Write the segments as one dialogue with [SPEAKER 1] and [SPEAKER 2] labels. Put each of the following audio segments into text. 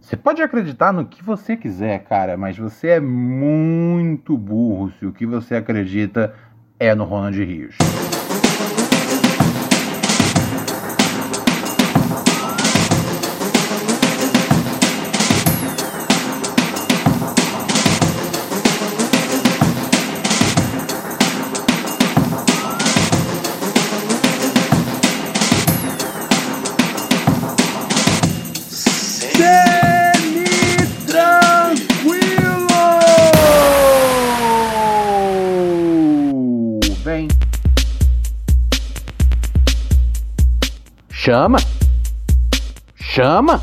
[SPEAKER 1] Você pode acreditar no que você quiser, cara, mas você é muito burro se o que você acredita é no Ronald Rios. Chama. Chama.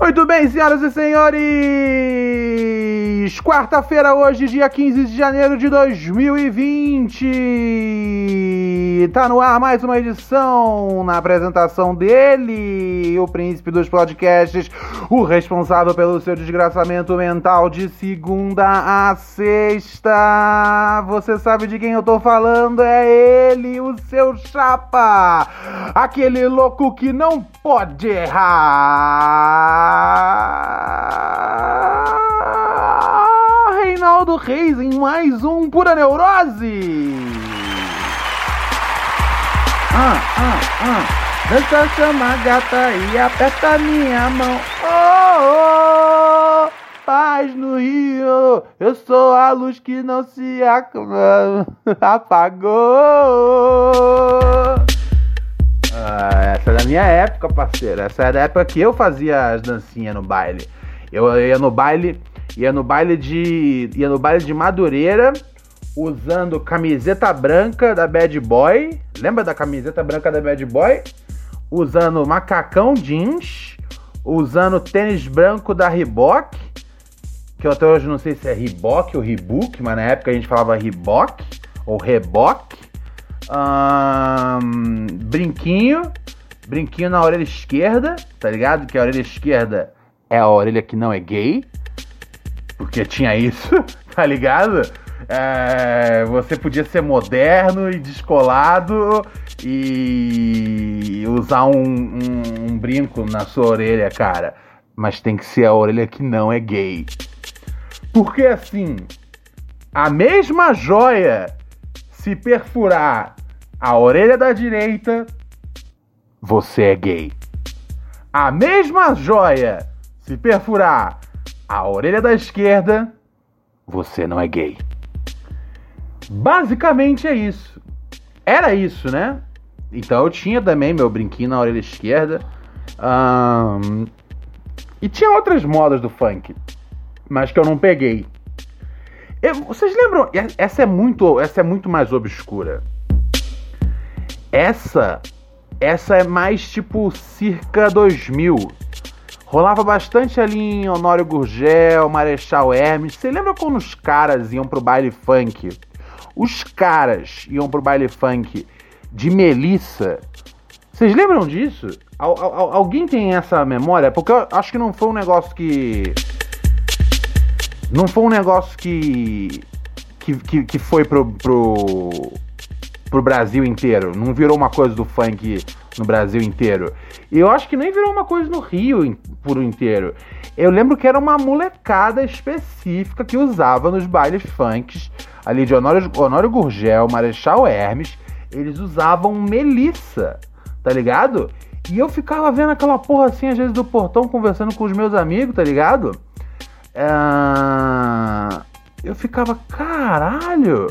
[SPEAKER 1] Muito bem, senhoras e senhores! Quarta-feira, hoje, dia 15 de janeiro de 2020. Tá no ar mais uma edição na apresentação dele, o príncipe dos podcasts, o responsável pelo seu desgraçamento mental de segunda a sexta. Você sabe de quem eu tô falando? É ele, o seu chapa! Aquele louco que não pode errar! Reinaldo Reis em mais um Pura Neurose! Ah, ah, ah. Dança, chama a gata e aperta minha mão. Oh, oh, paz no Rio. Eu sou a luz que não se apagou. Ah, essa é da minha época, parceiro. Essa é da época que eu fazia as dancinhas no baile. Eu ia no baile, ia no baile de, ia no baile de Madureira, usando camiseta branca da Bad Boy. Lembra da camiseta branca da Bad Boy? Usando macacão jeans, usando tênis branco da Reebok, que eu até hoje não sei se é Reebok ou Reebok, mas na época a gente falava Reebok ou Reebok. Ahn, brinquinho, brinquinho na orelha esquerda, tá ligado? Que a orelha esquerda é a orelha que não é gay, porque tinha isso, tá ligado? É, você podia ser moderno e descolado e usar um, um- um brinco na sua orelha, cara. Mas tem que ser a orelha que não é gay. Porque assim, a mesma joia se perfurar a orelha da direita, você é gay. A mesma joia se perfurar a orelha da esquerda, você não é gay. Basicamente é isso. Era isso, né? Então eu tinha também meu brinquinho na orelha esquerda. Ahn, E tinha outras modas do funk, mas que eu não peguei. Eu- vocês lembram? E- Essa é muito, essa é muito mais obscura. Essa, essa é mais tipo circa 2000. Rolava bastante ali em Honório Gurgel, Marechal Hermes. Você lembra quando os caras iam pro baile funk? Os caras iam pro baile funk de Melissa. Vocês lembram disso? Al- al- alguém tem essa memória? Porque eu acho que não foi um negócio que. Não foi um negócio que. que, que, que foi pro, pro. pro Brasil inteiro. Não virou uma coisa do funk no Brasil inteiro. E eu acho que nem virou uma coisa no Rio por inteiro. Eu lembro que era uma molecada específica que usava nos bailes funks ali de Honório, Honório Gurgel, Marechal Hermes. Eles usavam Melissa, tá ligado? E eu ficava vendo aquela porra assim, às vezes do portão, conversando com os meus amigos, tá ligado? Ah, eu ficava, caralho!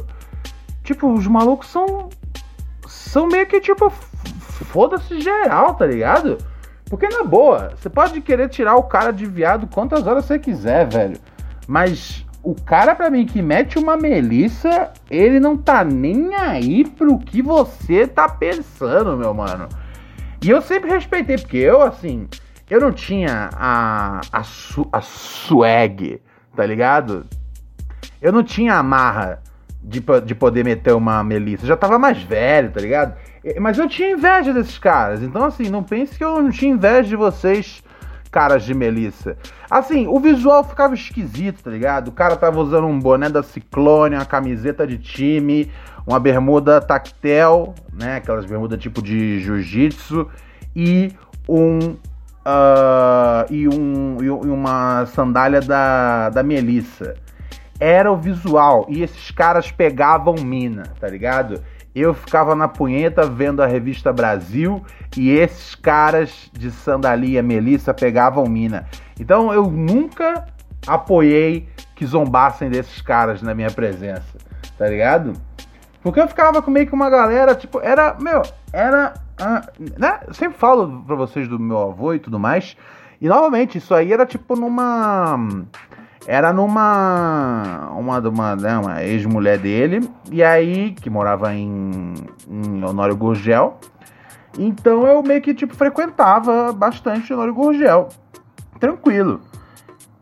[SPEAKER 1] Tipo, os malucos são. São meio que tipo. Foda-se geral, tá ligado? Porque na boa, você pode querer tirar o cara de viado quantas horas você quiser, velho. Mas o cara, pra mim, que mete uma melissa, ele não tá nem aí pro que você tá pensando, meu mano. E eu sempre respeitei, porque eu, assim, eu não tinha a, a, su, a swag, tá ligado? Eu não tinha a marra de, de poder meter uma Melissa. Eu já tava mais velho, tá ligado? Mas eu tinha inveja desses caras. Então, assim, não pense que eu não tinha inveja de vocês, caras de Melissa. Assim, o visual ficava esquisito, tá ligado? O cara tava usando um boné da Ciclone, uma camiseta de time, uma bermuda tactel, né? Aquelas bermudas tipo de jiu-jitsu, e um. Uh, e, um, e uma sandália da, da Melissa. Era o visual. E esses caras pegavam mina, tá ligado? Eu ficava na punheta vendo a revista Brasil e esses caras de sandalia Melissa pegavam mina. Então eu nunca apoiei que zombassem desses caras na minha presença, tá ligado? Porque eu ficava com meio que uma galera, tipo, era, meu, era. Ah, né? Eu sempre falo pra vocês do meu avô e tudo mais. E novamente, isso aí era tipo numa. Era numa. Uma, uma, né, uma ex-mulher dele. E aí, que morava em, em Honório Gurgel. Então eu meio que, tipo, frequentava bastante Honório Gurgel. Tranquilo.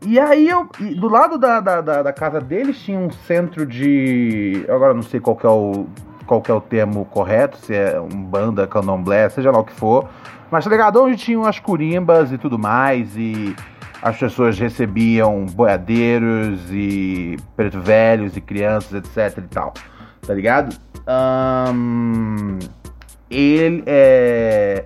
[SPEAKER 1] E aí eu. E do lado da, da, da, da, casa deles tinha um centro de. Agora não sei qual é o. Qual é o termo correto, se é um banda, candomblé, seja lá o que for. Mas tá ligado? Onde tinham as curimbas e tudo mais. E as pessoas recebiam boiadeiros e preto velhos e crianças, etc e tal. Tá ligado? Um, ele é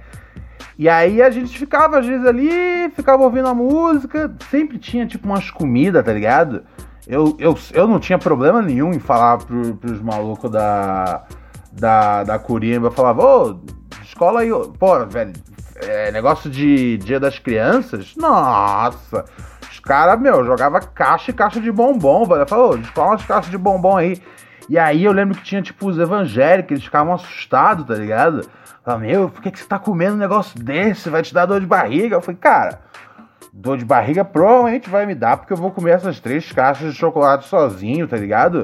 [SPEAKER 1] e aí a gente ficava, às vezes, ali, ficava ouvindo a música, sempre tinha, tipo, umas comidas, tá ligado? Eu, eu, eu não tinha problema nenhum em falar pro, pros malucos da, da, da Curimba, eu falava, ô, escola aí, pô, velho, é, negócio de Dia das Crianças, nossa, os caras, meu, jogava caixa e caixa de bombom, velho, falou, escola umas caixas de bombom aí. E aí eu lembro que tinha, tipo, os evangélicos, eles ficavam assustados, tá ligado? Fala, meu, por que, que você tá comendo um negócio desse? Vai te dar dor de barriga? Eu falei, cara, dor de barriga provavelmente vai me dar porque eu vou comer essas três caixas de chocolate sozinho, tá ligado?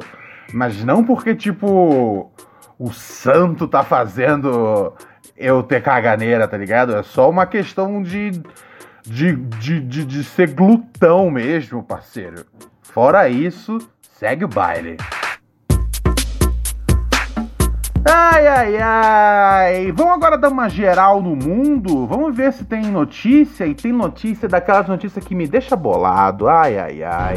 [SPEAKER 1] Mas não porque, tipo, o santo tá fazendo eu ter caganeira, tá ligado? É só uma questão de, de, de, de, de ser glutão mesmo, parceiro. Fora isso, segue o baile. Ai, ai, ai. Vamos agora dar uma geral no mundo. Vamos ver se tem notícia. E tem notícia daquelas notícias que me deixa bolado. Ai, ai, ai.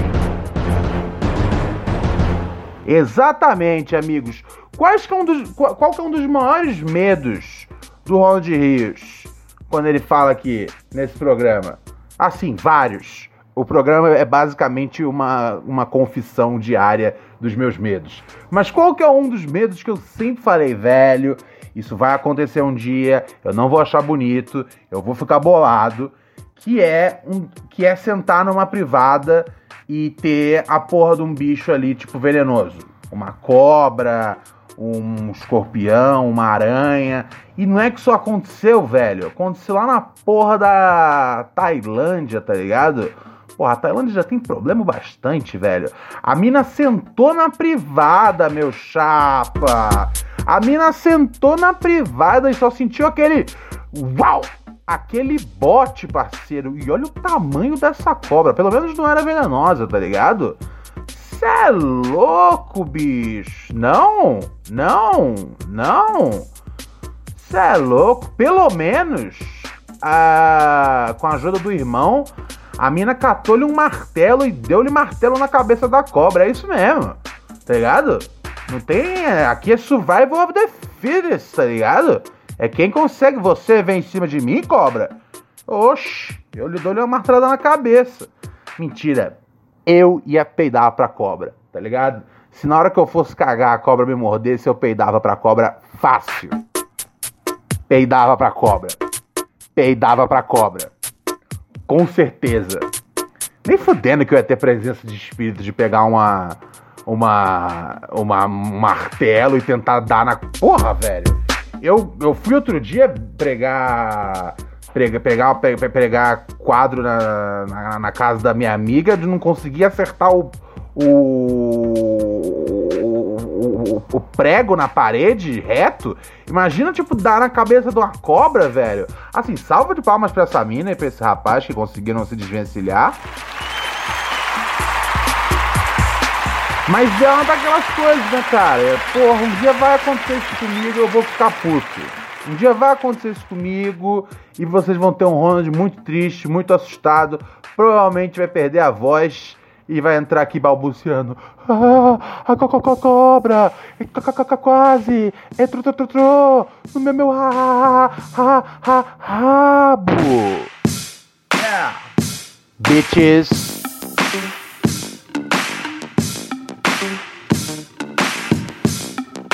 [SPEAKER 1] Exatamente, amigos. Quais que é um dos, qual, qual que é um dos maiores medos do Ronald Rios quando ele fala aqui nesse programa? Assim, vários. O programa é basicamente uma, uma confissão diária dos meus medos. Mas qual que é um dos medos que eu sempre falei, velho? Isso vai acontecer um dia, eu não vou achar bonito, eu vou ficar bolado, que é um, que é sentar numa privada e ter a porra de um bicho ali tipo venenoso, uma cobra, um escorpião, uma aranha. E não é que isso aconteceu, velho. Aconteceu lá na porra da Tailândia, tá ligado? Porra, a Tailândia já tem problema bastante, velho. A mina sentou na privada, meu chapa. A mina sentou na privada e só sentiu aquele. Uau! Aquele bote, parceiro. E olha o tamanho dessa cobra. Pelo menos não era venenosa, tá ligado? Cê é louco, bicho. Não, não, não. Cê é louco. Pelo menos, a... com a ajuda do irmão, a mina catou-lhe um martelo e deu-lhe martelo na cabeça da cobra. É isso mesmo. Tá ligado? Não tem. Aqui é survival of the fittest, tá ligado? É quem consegue. Você vem em cima de mim, cobra? Oxi, eu lhe dou-lhe uma martelada na cabeça. Mentira. Eu ia peidar pra cobra, tá ligado? Se na hora que eu fosse cagar a cobra me mordesse, eu peidava pra cobra fácil. Peidava pra cobra. Peidava pra cobra. Com certeza. Nem fudendo que eu ia ter presença de espírito de pegar uma. Uma. Uma um martelo e tentar dar na. Porra, velho! Eu, eu fui outro dia pregar. Pegar, pregar quadro na, na, na, casa da minha amiga de não conseguir acertar o, o, o, o, prego na parede reto. Imagina, tipo, dar na cabeça de uma cobra, velho. Assim, salva de palmas pra essa mina e pra esse rapaz que conseguiram se desvencilhar. Mas é uma daquelas coisas, né, cara? Porra, um dia vai acontecer isso comigo eu vou ficar puto. Um dia vai acontecer isso comigo e vocês vão ter um Ronald muito triste, muito assustado. Provavelmente vai perder a voz e vai entrar aqui balbuciando. Ah, a co co cobra! Quase! Entrou, tro, tro, tro, no meu, meu ha, ha, ha, rabo! Yeah! Bitches!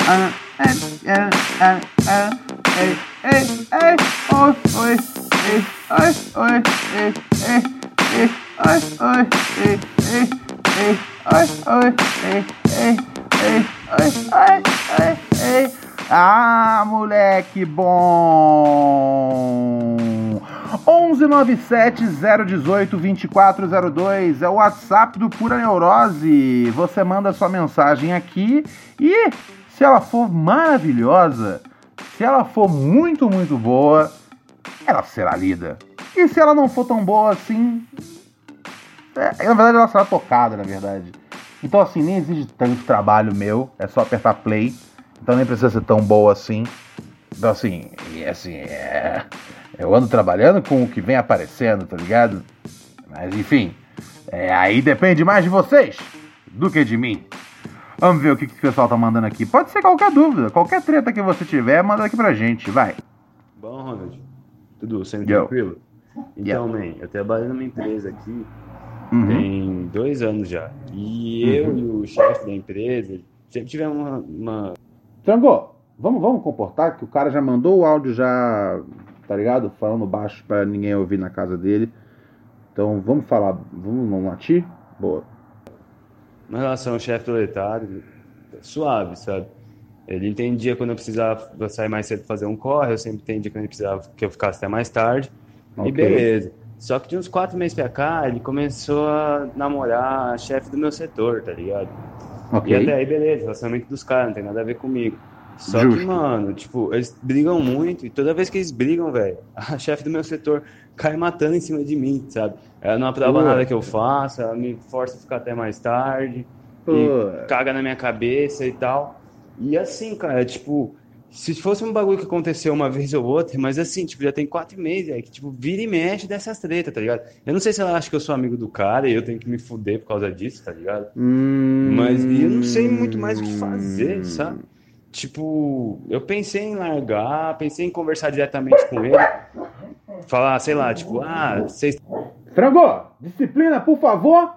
[SPEAKER 1] Ah, é, é, é, é, 1197 018 2402 é o WhatsApp do Pura Neurose. Você manda sua mensagem aqui e se ela for maravilhosa, se ela for muito, muito boa, ela será lida. E se ela não for tão boa assim, é, na verdade ela será tocada, na verdade. Então assim, nem exige tanto trabalho meu, é só apertar play. Então nem precisa ser tão boa assim. Então assim, e assim, é... eu ando trabalhando com o que vem aparecendo, tá ligado? Mas enfim, é, aí depende mais de vocês do que de mim. Vamos ver o que, que o pessoal tá mandando aqui. Pode ser qualquer dúvida, qualquer treta que você tiver, manda aqui pra gente, vai.
[SPEAKER 2] Bom, Ronald, tudo sempre Yo. tranquilo? Então, yeah. man, eu trabalho numa empresa aqui uhum. tem dois anos já. E uhum. eu e o chefe da empresa sempre tivemos uma. uma...
[SPEAKER 1] Trango, vamos, vamos comportar que o cara já mandou o áudio já, tá ligado? Falando baixo pra ninguém ouvir na casa dele. Então vamos falar, vamos não latir? Boa.
[SPEAKER 2] Uma relação ao chefe proletário, suave, sabe? Ele entendia quando eu precisava sair mais cedo fazer um corre, eu sempre entendia quando ele precisava que eu ficasse até mais tarde. Okay. E beleza. Só que de uns quatro meses pra cá, ele começou a namorar a chefe do meu setor, tá ligado? Okay. E até aí, beleza, relacionamento dos caras, não tem nada a ver comigo. Só Justo. que, mano, tipo, eles brigam muito e toda vez que eles brigam, velho, a chefe do meu setor cai matando em cima de mim, sabe? Ela não aprova nada que eu faça, ela me força a ficar até mais tarde, caga na minha cabeça e tal. E assim, cara, tipo, se fosse um bagulho que aconteceu uma vez ou outra, mas assim, tipo, já tem quatro meses, é que, tipo, vira e mexe dessas tretas, tá ligado? Eu não sei se ela acha que eu sou amigo do cara e eu tenho que me fuder por causa disso, tá ligado? Hum... Mas eu não sei muito mais o que fazer, sabe? Tipo, eu pensei em largar, pensei em conversar diretamente com ele, falar, sei lá, tipo, ah, vocês.
[SPEAKER 1] Frango, disciplina, por favor.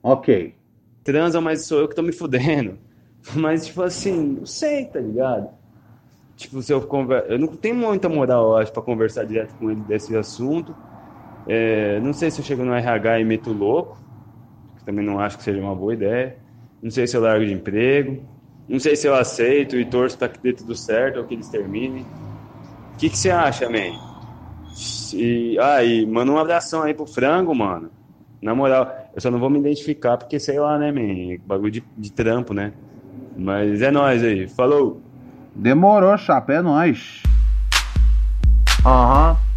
[SPEAKER 1] Ok.
[SPEAKER 2] Transam, mas sou eu que tô me fudendo. Mas, tipo assim, não sei, tá ligado? Tipo, se eu conver... Eu não tenho muita moral, eu acho, pra conversar direto com ele desse assunto. É, não sei se eu chego no RH e meto louco, que também não acho que seja uma boa ideia. Não sei se eu largo de emprego. Não sei se eu aceito e torço para que dê tudo certo ou que eles terminem. O que, que você acha, man? E, ah, e manda um abração aí pro frango, mano. Na moral, eu só não vou me identificar porque, sei lá, né, man? Bagulho de, de trampo, né? Mas é nóis aí. Falou!
[SPEAKER 1] Demorou, chapa, é nóis. Aham. Uhum.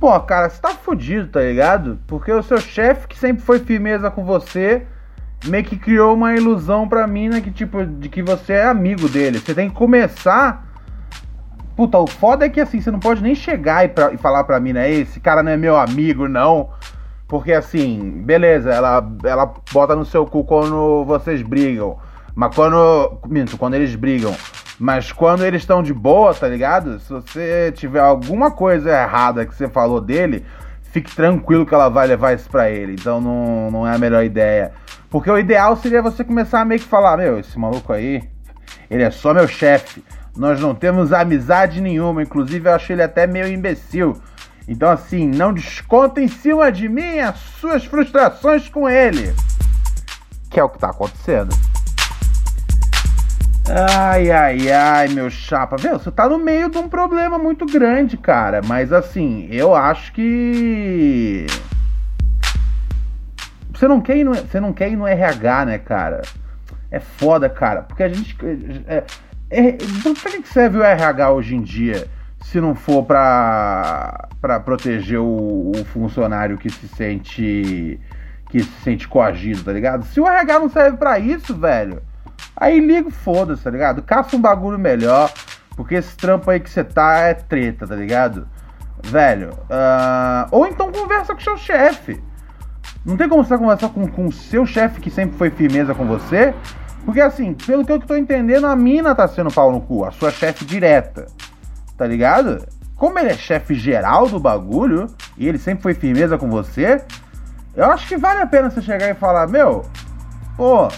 [SPEAKER 1] Pô, cara, você tá fudido, tá ligado? Porque o seu chefe, que sempre foi firmeza com você, meio que criou uma ilusão pra mim, né? Que tipo, de que você é amigo dele. Você tem que começar. Puta, o foda é que assim, você não pode nem chegar e, pra, e falar pra mim, né? Esse cara não é meu amigo, não. Porque assim, beleza, ela, ela bota no seu cu quando vocês brigam. Mas quando. Minto, quando eles brigam. Mas quando eles estão de boa, tá ligado? Se você tiver alguma coisa errada que você falou dele, fique tranquilo que ela vai levar isso pra ele. Então não, não é a melhor ideia. Porque o ideal seria você começar a meio que falar: Meu, esse maluco aí, ele é só meu chefe. Nós não temos amizade nenhuma. Inclusive, eu acho ele até meio imbecil. Então, assim, não desconta em cima de mim as suas frustrações com ele. Que é o que tá acontecendo. Ai, ai, ai, meu chapa. Viu, você tá no meio de um problema muito grande, cara. Mas, assim, eu acho que Você não quer ir no, você não quer ir no RH, né, cara? É foda, cara. Porque a gente. É, é, então, pra que serve o RH hoje em dia? Se não for pra, pra proteger o, o funcionário que se sente. que se sente coagido, tá ligado? Se o RH não serve para isso, velho. Aí liga foda-se, tá ligado? Caça um bagulho melhor. Porque esse trampo aí que você tá é treta, tá ligado? Velho. Uh, ou então conversa com seu chefe. Não tem como você conversar com o seu chefe que sempre foi firmeza com você. Porque assim, pelo que eu tô entendendo, a mina tá sendo pau no cu, a sua chefe direta. Tá ligado? Como ele é chefe geral do bagulho, e ele sempre foi firmeza com você, eu acho que vale a pena você chegar e falar, meu, pô,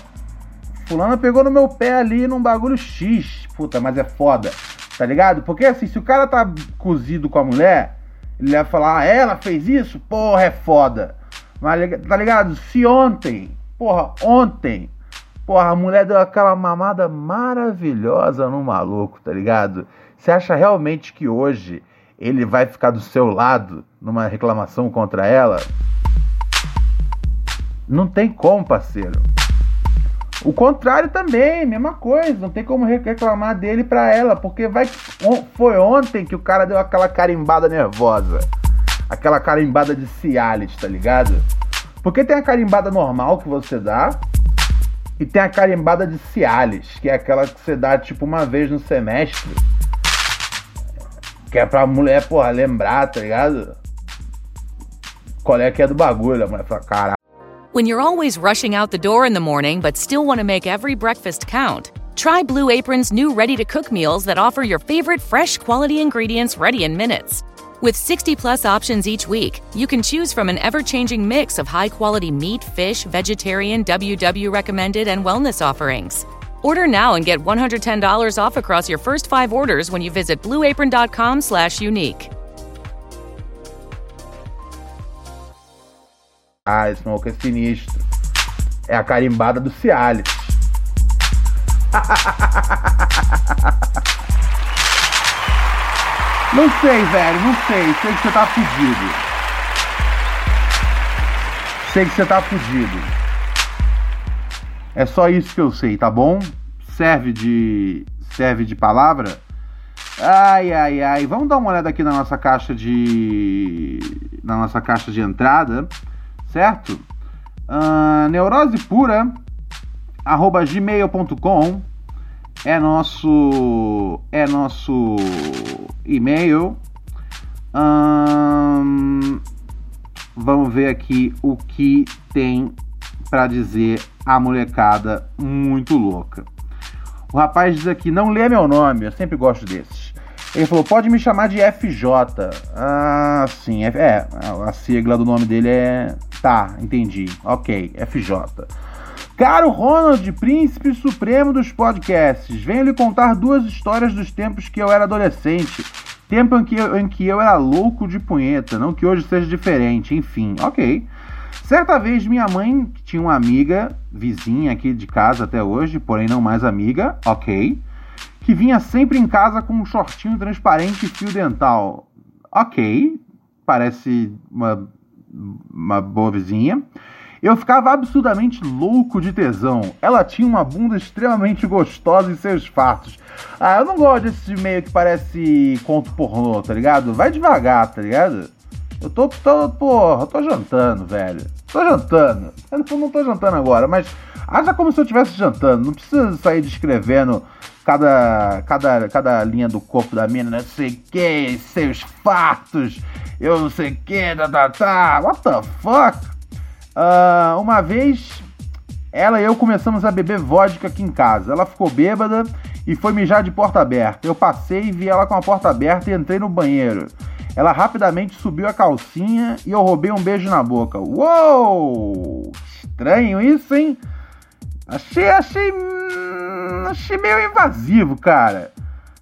[SPEAKER 1] fulano pegou no meu pé ali num bagulho X. Puta, mas é foda. Tá ligado? Porque assim, se o cara tá cozido com a mulher, ele vai falar, ah, ela fez isso? Porra, é foda. Tá ligado? Se ontem, porra, ontem, porra, a mulher deu aquela mamada maravilhosa no maluco, tá ligado? Você acha realmente que hoje ele vai ficar do seu lado numa reclamação contra ela? Não tem como, parceiro. O contrário também, mesma coisa, não tem como reclamar dele pra ela, porque vai foi ontem que o cara deu aquela carimbada nervosa. Aquela carimbada de Cialis, tá ligado? Porque tem a carimbada normal que você dá e tem a carimbada de Cialis, que é aquela que você dá tipo uma vez no semestre. Que é pra mulher, porra, lembrar, tá ligado? Qual é que é do bagulho? A mulher fala, caralho.
[SPEAKER 3] When you're always rushing out the door in the morning but still want to make every breakfast count, try Blue Apron's new ready to cook meals that offer your favorite fresh quality ingredients ready in minutes. With 60 plus options each week, you can choose from an ever changing mix of high quality meat, fish, vegetarian, WW recommended, and wellness offerings. Order now and get $110 off across your first five orders when you visit blueapron.com slash unique.
[SPEAKER 1] Ah, esse maluco sinistro. É a carimbada do Cialis. Não sei, velho, não sei. Sei que você tá fudido. Sei que você tá fudido. É só isso que eu sei, tá bom? Serve de serve de palavra? Ai, ai, ai. Vamos dar uma olhada aqui na nossa caixa de na nossa caixa de entrada certo? Uh, neurose pura arroba gmail.com é nosso é nosso e-mail. Um, vamos ver aqui o que tem para dizer a molecada muito louca. O rapaz diz aqui: não lê meu nome, eu sempre gosto desses. Ele falou: pode me chamar de FJ. Ah, sim, é, é a sigla do nome dele é Tá, entendi. Ok, FJ. Caro Ronald, príncipe supremo dos podcasts, venho lhe contar duas histórias dos tempos que eu era adolescente. Tempo em que, eu, em que eu era louco de punheta, não que hoje seja diferente, enfim, ok. Certa vez minha mãe tinha uma amiga, vizinha aqui de casa até hoje, porém não mais amiga, ok, que vinha sempre em casa com um shortinho transparente e fio dental. Ok, parece uma uma boa vizinha. Eu ficava absurdamente louco de tesão. Ela tinha uma bunda extremamente gostosa em seus fatos. Ah, eu não gosto desse meio que parece conto pornô, tá ligado? Vai devagar, tá ligado? Eu tô, tô porra, eu tô jantando, velho. Tô jantando. Eu não, não tô jantando agora, mas haja como se eu estivesse jantando. Não precisa sair descrevendo cada, cada, cada linha do corpo da mina, não sei o que, seus fatos eu não sei o que, tá, tá, tá. What the fuck? Uh, uma vez, ela e eu começamos a beber vodka aqui em casa. Ela ficou bêbada e foi mijar de porta aberta. Eu passei e vi ela com a porta aberta e entrei no banheiro. Ela rapidamente subiu a calcinha e eu roubei um beijo na boca. Uou! Estranho isso, hein? Achei, achei. Hum, achei meio invasivo, cara.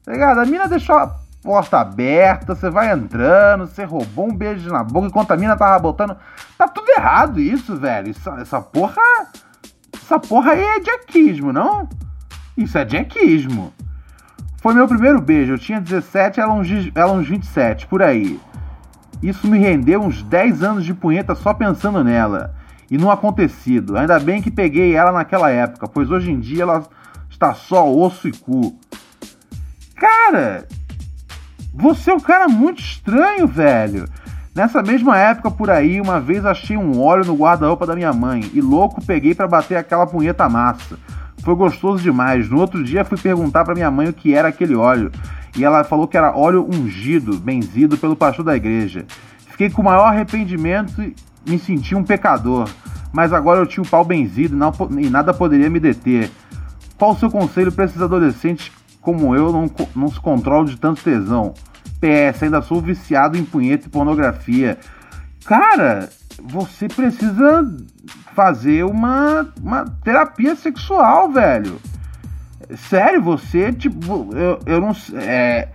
[SPEAKER 1] Tá ligado? A mina deixou porta aberta, você vai entrando, você roubou um beijo na boca enquanto a mina tava botando. Tá tudo errado isso, velho. Isso, essa porra. Essa porra aí é jackismo, não? Isso é jackismo. Foi meu primeiro beijo, eu tinha 17, ela uns, ela uns 27, por aí. Isso me rendeu uns 10 anos de punheta só pensando nela. e no acontecido. Ainda bem que peguei ela naquela época, pois hoje em dia ela está só osso e cu. Cara, você é um cara muito estranho, velho. Nessa mesma época por aí, uma vez achei um óleo no guarda-roupa da minha mãe e louco peguei para bater aquela punheta massa. Foi gostoso demais. No outro dia fui perguntar para minha mãe o que era aquele óleo e ela falou que era óleo ungido, benzido pelo pastor da igreja. Fiquei com o maior arrependimento e me senti um pecador. Mas agora eu tinha o pau benzido e nada poderia me deter. Qual o seu conselho para esses adolescentes como eu não, não se controlam de tanto tesão? PS, ainda sou viciado em punheta e pornografia. Cara, você precisa fazer uma, uma terapia sexual, velho. Sério, você, tipo, eu, eu não. É,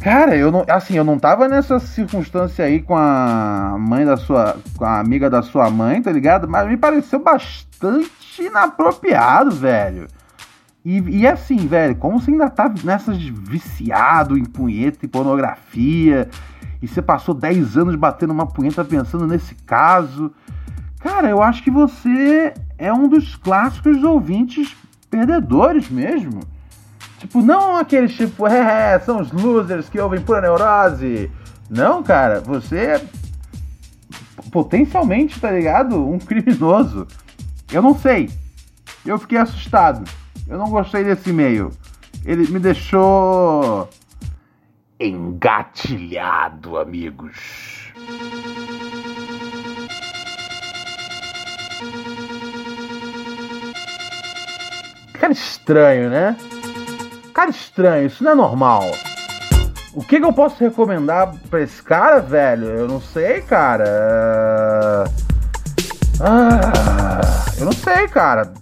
[SPEAKER 1] cara, eu não. Assim, eu não tava nessa circunstância aí com a mãe da sua. com a amiga da sua mãe, tá ligado? Mas me pareceu bastante inapropriado, velho. E, e assim, velho, como você ainda tá nessas viciado em punheta e pornografia, e você passou 10 anos batendo uma punheta pensando nesse caso. Cara, eu acho que você é um dos clássicos ouvintes perdedores mesmo. Tipo, não aqueles tipo, é, é, são os losers que ouvem pura neurose. Não, cara, você é potencialmente, tá ligado? Um criminoso. Eu não sei. Eu fiquei assustado. Eu não gostei desse e-mail. Ele me deixou engatilhado, amigos. Cara estranho, né? Cara estranho, isso não é normal. O que, que eu posso recomendar pra esse cara, velho? Eu não sei, cara. Ah, eu não sei, cara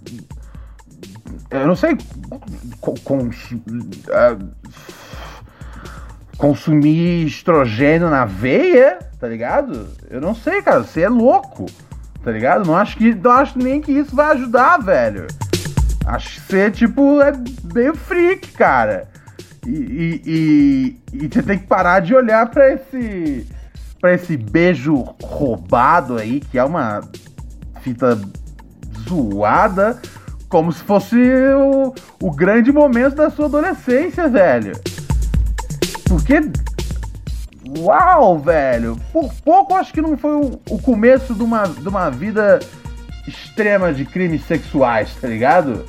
[SPEAKER 1] eu não sei é, consumir estrogênio na veia, tá ligado? Eu não sei, cara, você é louco, tá ligado? Não acho que não acho nem que isso vai ajudar, velho. Acho que você tipo é meio freak, cara. E, e, e, e você tem que parar de olhar para esse para esse beijo roubado aí, que é uma fita zoada como se fosse o, o grande momento da sua adolescência, velho. Porque. Uau, velho! Por pouco acho que não foi o, o começo de uma, de uma vida extrema de crimes sexuais, tá ligado?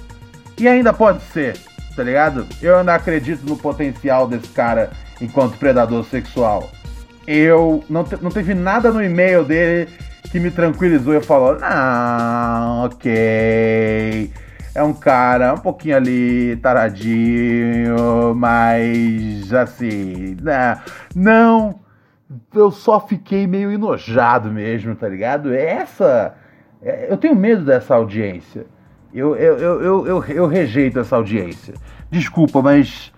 [SPEAKER 1] E ainda pode ser, tá ligado? Eu ainda acredito no potencial desse cara enquanto predador sexual. Eu não, te, não teve nada no e-mail dele que me tranquilizou. Eu falo, não, ok é um cara um pouquinho ali taradinho, mas assim, né? Não, eu só fiquei meio enojado mesmo, tá ligado? Essa. É, eu tenho medo dessa audiência. Eu, eu, eu, eu, eu, eu rejeito essa audiência. Desculpa, mas.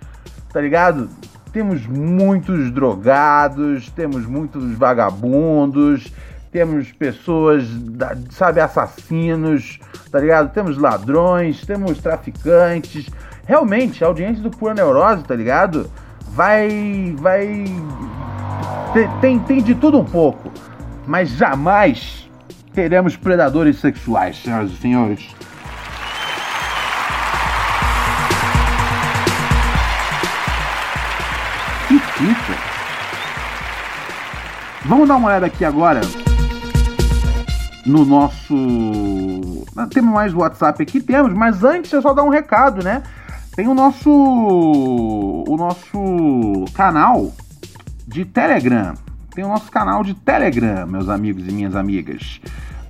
[SPEAKER 1] Tá ligado? Temos muitos drogados, temos muitos vagabundos, temos pessoas, sabe, assassinos, tá ligado? Temos ladrões, temos traficantes. Realmente, a audiência do Pura Neurose, tá ligado? Vai. Vai. Tem, tem de tudo um pouco. Mas jamais teremos predadores sexuais, senhoras e senhores. Que fita! Vamos dar uma olhada aqui agora no nosso. Temos mais WhatsApp aqui? Temos, mas antes é só dar um recado, né? Tem o nosso. O nosso canal de Telegram. Tem o nosso canal de Telegram, meus amigos e minhas amigas.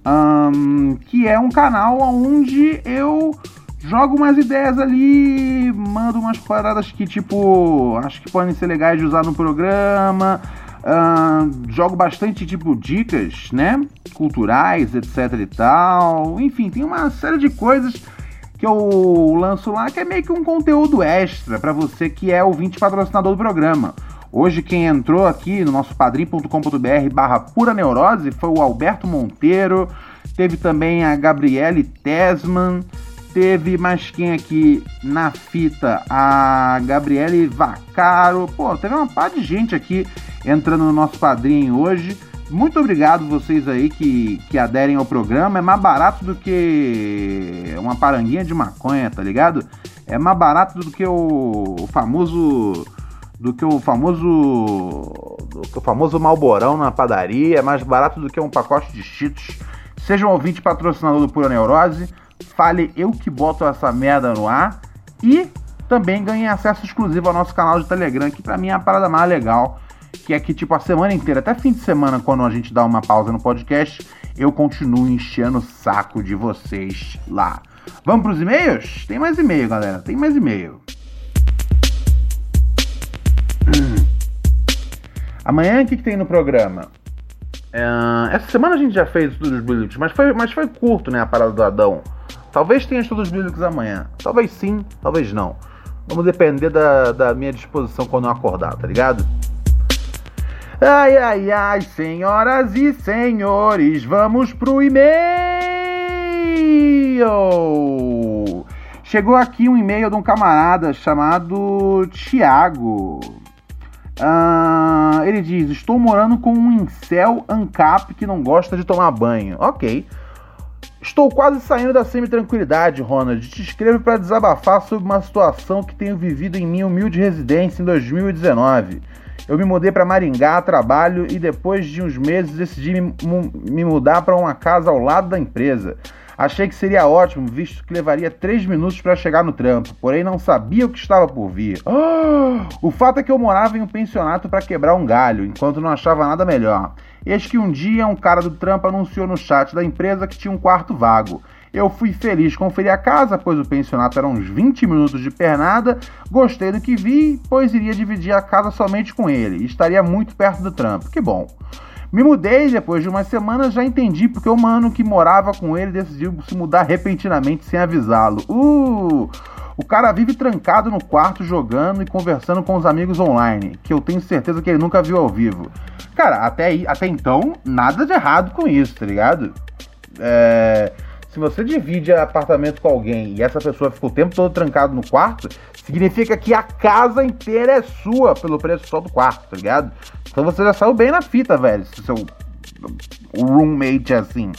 [SPEAKER 1] Um, que é um canal onde eu jogo umas ideias ali, mando umas paradas que, tipo, acho que podem ser legais de usar no programa. Uh, jogo bastante tipo dicas, né? Culturais, etc e tal. Enfim, tem uma série de coisas que eu lanço lá que é meio que um conteúdo extra para você que é ouvinte patrocinador do programa. Hoje quem entrou aqui no nosso padrim.com.br barra pura neurose foi o Alberto Monteiro, teve também a Gabriele Tesman, teve mais quem aqui na fita? A Gabriele Vacaro. Pô, teve uma par de gente aqui entrando no nosso padrinho hoje. Muito obrigado vocês aí que, que aderem ao programa. É mais barato do que uma paranguinha de maconha, tá ligado? É mais barato do que o, o famoso do que o famoso do que o famoso malborão na padaria, é mais barato do que um pacote de cheetos. Seja um ouvinte patrocinador do Pura Neurose, fale eu que boto essa merda no ar e também ganhe acesso exclusivo ao nosso canal de Telegram, que pra mim é a parada mais legal que é que, tipo, a semana inteira, até fim de semana, quando a gente dá uma pausa no podcast, eu continuo enchendo o saco de vocês lá. Vamos pros e-mails? Tem mais e-mail, galera. Tem mais e-mail. Amanhã o que, que tem no programa? É, essa semana a gente já fez estudos bíblicos, mas foi, mas foi curto, né? A parada do Adão. Talvez tenha estudos bíblicos amanhã. Talvez sim, talvez não. Vamos depender da, da minha disposição quando eu acordar, tá ligado? Ai, ai, ai, senhoras e senhores, vamos pro e-mail. Chegou aqui um e-mail de um camarada chamado Tiago. Uh, ele diz: Estou morando com um incel ANCAP que não gosta de tomar banho. Ok. Estou quase saindo da semi-tranquilidade, Ronald. Te escrevo para desabafar sobre uma situação que tenho vivido em minha humilde residência em 2019. Eu me mudei para Maringá a trabalho e depois de uns meses decidi me, me mudar para uma casa ao lado da empresa. Achei que seria ótimo, visto que levaria três minutos para chegar no trampo, porém não sabia o que estava por vir. O fato é que eu morava em um pensionato para quebrar um galho, enquanto não achava nada melhor. Eis que um dia um cara do trampo anunciou no chat da empresa que tinha um quarto vago. Eu fui feliz conferir a casa, pois o pensionato era uns 20 minutos de pernada. Gostei do que vi, pois iria dividir a casa somente com ele estaria muito perto do trampo. Que bom. Me mudei depois de umas semanas, já entendi porque o mano que morava com ele decidiu se mudar repentinamente sem avisá-lo. Uh! O cara vive trancado no quarto jogando e conversando com os amigos online, que eu tenho certeza que ele nunca viu ao vivo. Cara, até, aí, até então, nada de errado com isso, tá ligado? É se você divide apartamento com alguém e essa pessoa fica o tempo todo trancado no quarto, significa que a casa inteira é sua pelo preço só do quarto, tá ligado? Então você já saiu bem na fita, velho, se seu roommate é assim.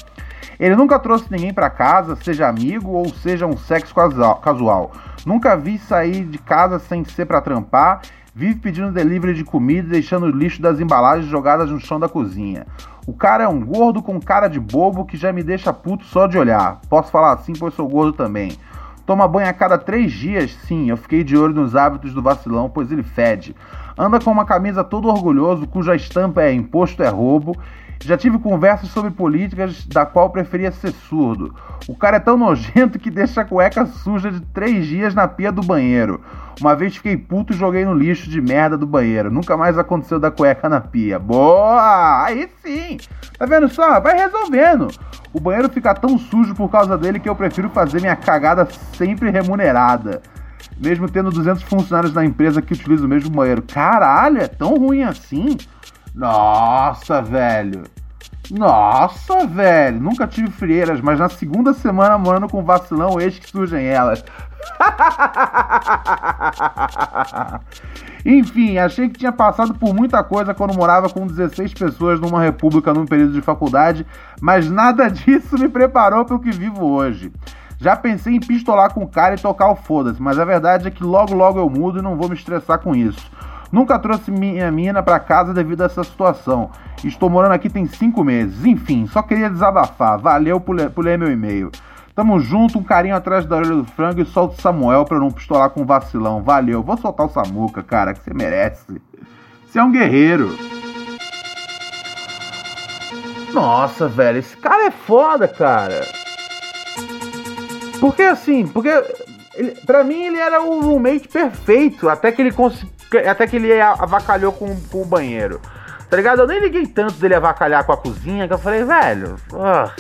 [SPEAKER 1] Ele nunca trouxe ninguém para casa, seja amigo ou seja um sexo casual. Nunca vi sair de casa sem ser para trampar. Vive pedindo delivery de comida e deixando o lixo das embalagens jogadas no chão da cozinha. O cara é um gordo com cara de bobo que já me deixa puto só de olhar. Posso falar assim, pois sou gordo também. Toma banho a cada três dias, sim, eu fiquei de olho nos hábitos do vacilão, pois ele fede. Anda com uma camisa todo orgulhoso, cuja estampa é imposto é roubo. Já tive conversas sobre políticas da qual preferia ser surdo. O cara é tão nojento que deixa a cueca suja de três dias na pia do banheiro. Uma vez fiquei puto e joguei no lixo de merda do banheiro. Nunca mais aconteceu da cueca na pia. Boa! Aí sim! Tá vendo só? Vai resolvendo. O banheiro fica tão sujo por causa dele que eu prefiro fazer minha cagada sempre remunerada. Mesmo tendo 200 funcionários na empresa que utilizam o mesmo banheiro. Caralho, é tão ruim assim? Nossa, velho. Nossa, velho. Nunca tive frieiras, mas na segunda semana morando com vacilão, eis que surgem elas. Enfim, achei que tinha passado por muita coisa quando morava com 16 pessoas numa república num período de faculdade, mas nada disso me preparou para o que vivo hoje. Já pensei em pistolar com o cara e tocar o foda-se, mas a verdade é que logo logo eu mudo e não vou me estressar com isso. Nunca trouxe minha mina para casa devido a essa situação. Estou morando aqui tem cinco meses. Enfim, só queria desabafar. Valeu por ler meu e-mail. Tamo junto, um carinho atrás da orelha do frango e solta o Samuel pra não pistolar com vacilão. Valeu, vou soltar o Samuca, cara, que você merece. Você é um guerreiro. Nossa, velho, esse cara é foda, cara. Porque assim, porque ele, pra mim ele era o roommate perfeito, até que ele até que ele avacalhou com, com, o banheiro. Tá ligado? Eu nem liguei tanto dele avacalhar com a cozinha que eu falei, velho. Uh,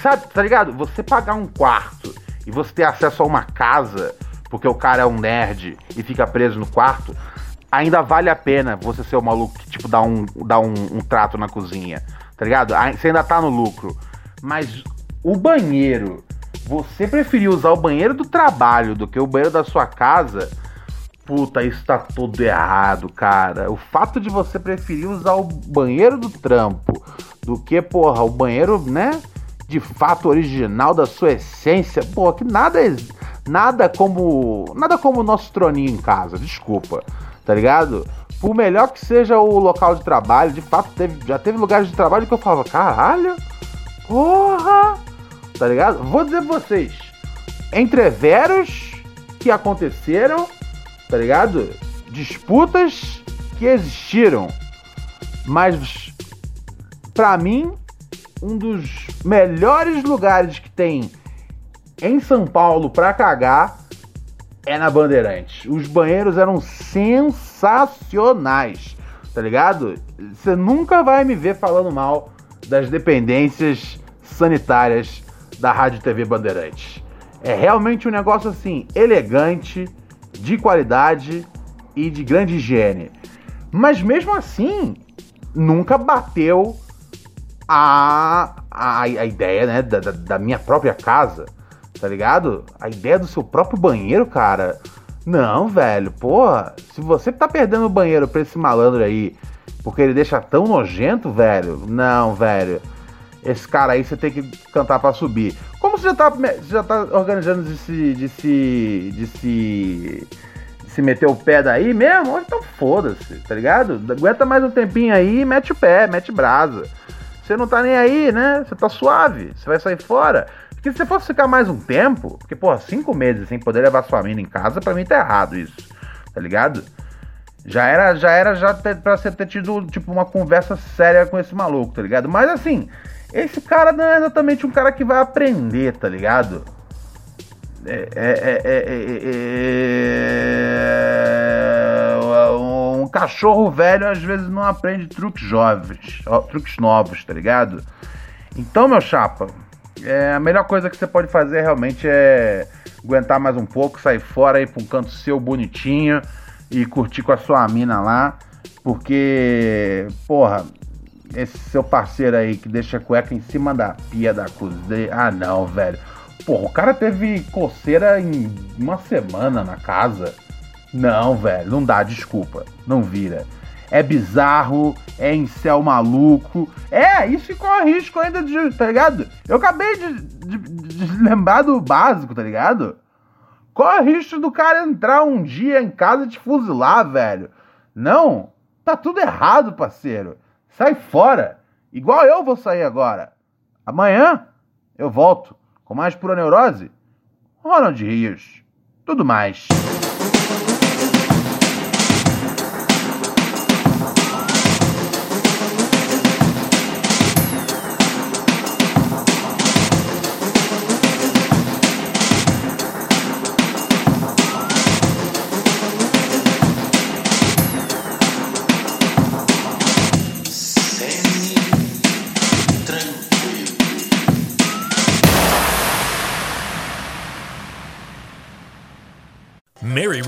[SPEAKER 1] Sabe, tá ligado? Você pagar um quarto e você ter acesso a uma casa, porque o cara é um nerd e fica preso no quarto, ainda vale a pena você ser o maluco que, tipo, dá um, dá um, um trato na cozinha, tá ligado? Você ainda tá no lucro. Mas o banheiro, você preferir usar o banheiro do trabalho do que o banheiro da sua casa, Puta, isso tá tudo errado, cara. O fato de você preferir usar o banheiro do trampo do que, porra, o banheiro, né? De fato original da sua essência, porra, que nada nada como nada como o nosso troninho em casa, desculpa, tá ligado? Por melhor que seja o local de trabalho, de fato teve, já teve lugares de trabalho que eu falava, caralho, porra, tá ligado? Vou dizer pra vocês, entreveros que aconteceram tá ligado? Disputas que existiram. Mas, para mim, um dos melhores lugares que tem em São Paulo para cagar é na Bandeirantes. Os banheiros eram sensacionais, tá ligado? Você nunca vai me ver falando mal das dependências sanitárias da Rádio TV Bandeirantes. É realmente um negócio assim elegante, de qualidade e de grande higiene. Mas mesmo assim, nunca bateu a, a, a ideia né, da, da minha própria casa, tá ligado? A ideia do seu próprio banheiro, cara. Não, velho, porra, se você tá perdendo o banheiro pra esse malandro aí, porque ele deixa tão nojento, velho, não, velho. Esse cara aí você tem que cantar para subir. Como você já tá, já tá organizando de se, de se, de se, de se meter o pé daí mesmo? Então foda-se, tá ligado? Aguenta mais um tempinho aí e mete o pé, mete brasa. Você não tá nem aí, né? Você tá suave, você vai sair fora. Porque se você fosse ficar mais um tempo, porque, porra, cinco meses sem poder levar sua mina em casa, pra mim tá errado isso, tá ligado? Já era, já era já ter, pra você ter tido, tipo, uma conversa séria com esse maluco, tá ligado? Mas assim, esse cara não é exatamente um cara que vai aprender, tá ligado? É, é, é, um cachorro velho às vezes não aprende truques jovens, truques novos, tá ligado? Então, meu chapa, é, a melhor coisa que você pode fazer realmente é aguentar mais um pouco, sair fora, ir pra um canto seu bonitinho e curtir com a sua mina lá. Porque, porra, esse seu parceiro aí que deixa a cueca em cima da pia da cozinha. Ah, não, velho. Porra, o cara teve coceira em uma semana na casa. Não, velho, não dá, desculpa. Não vira. É bizarro, é céu maluco. É, isso corre risco ainda de. Tá ligado? Eu acabei de, de, de lembrar do básico, tá ligado? Corre risco do cara entrar um dia em casa e te fuzilar, velho. Não, tá tudo errado, parceiro. Sai fora! Igual eu vou sair agora. Amanhã eu volto com mais pura neurose. Ronald Rios. Tudo mais.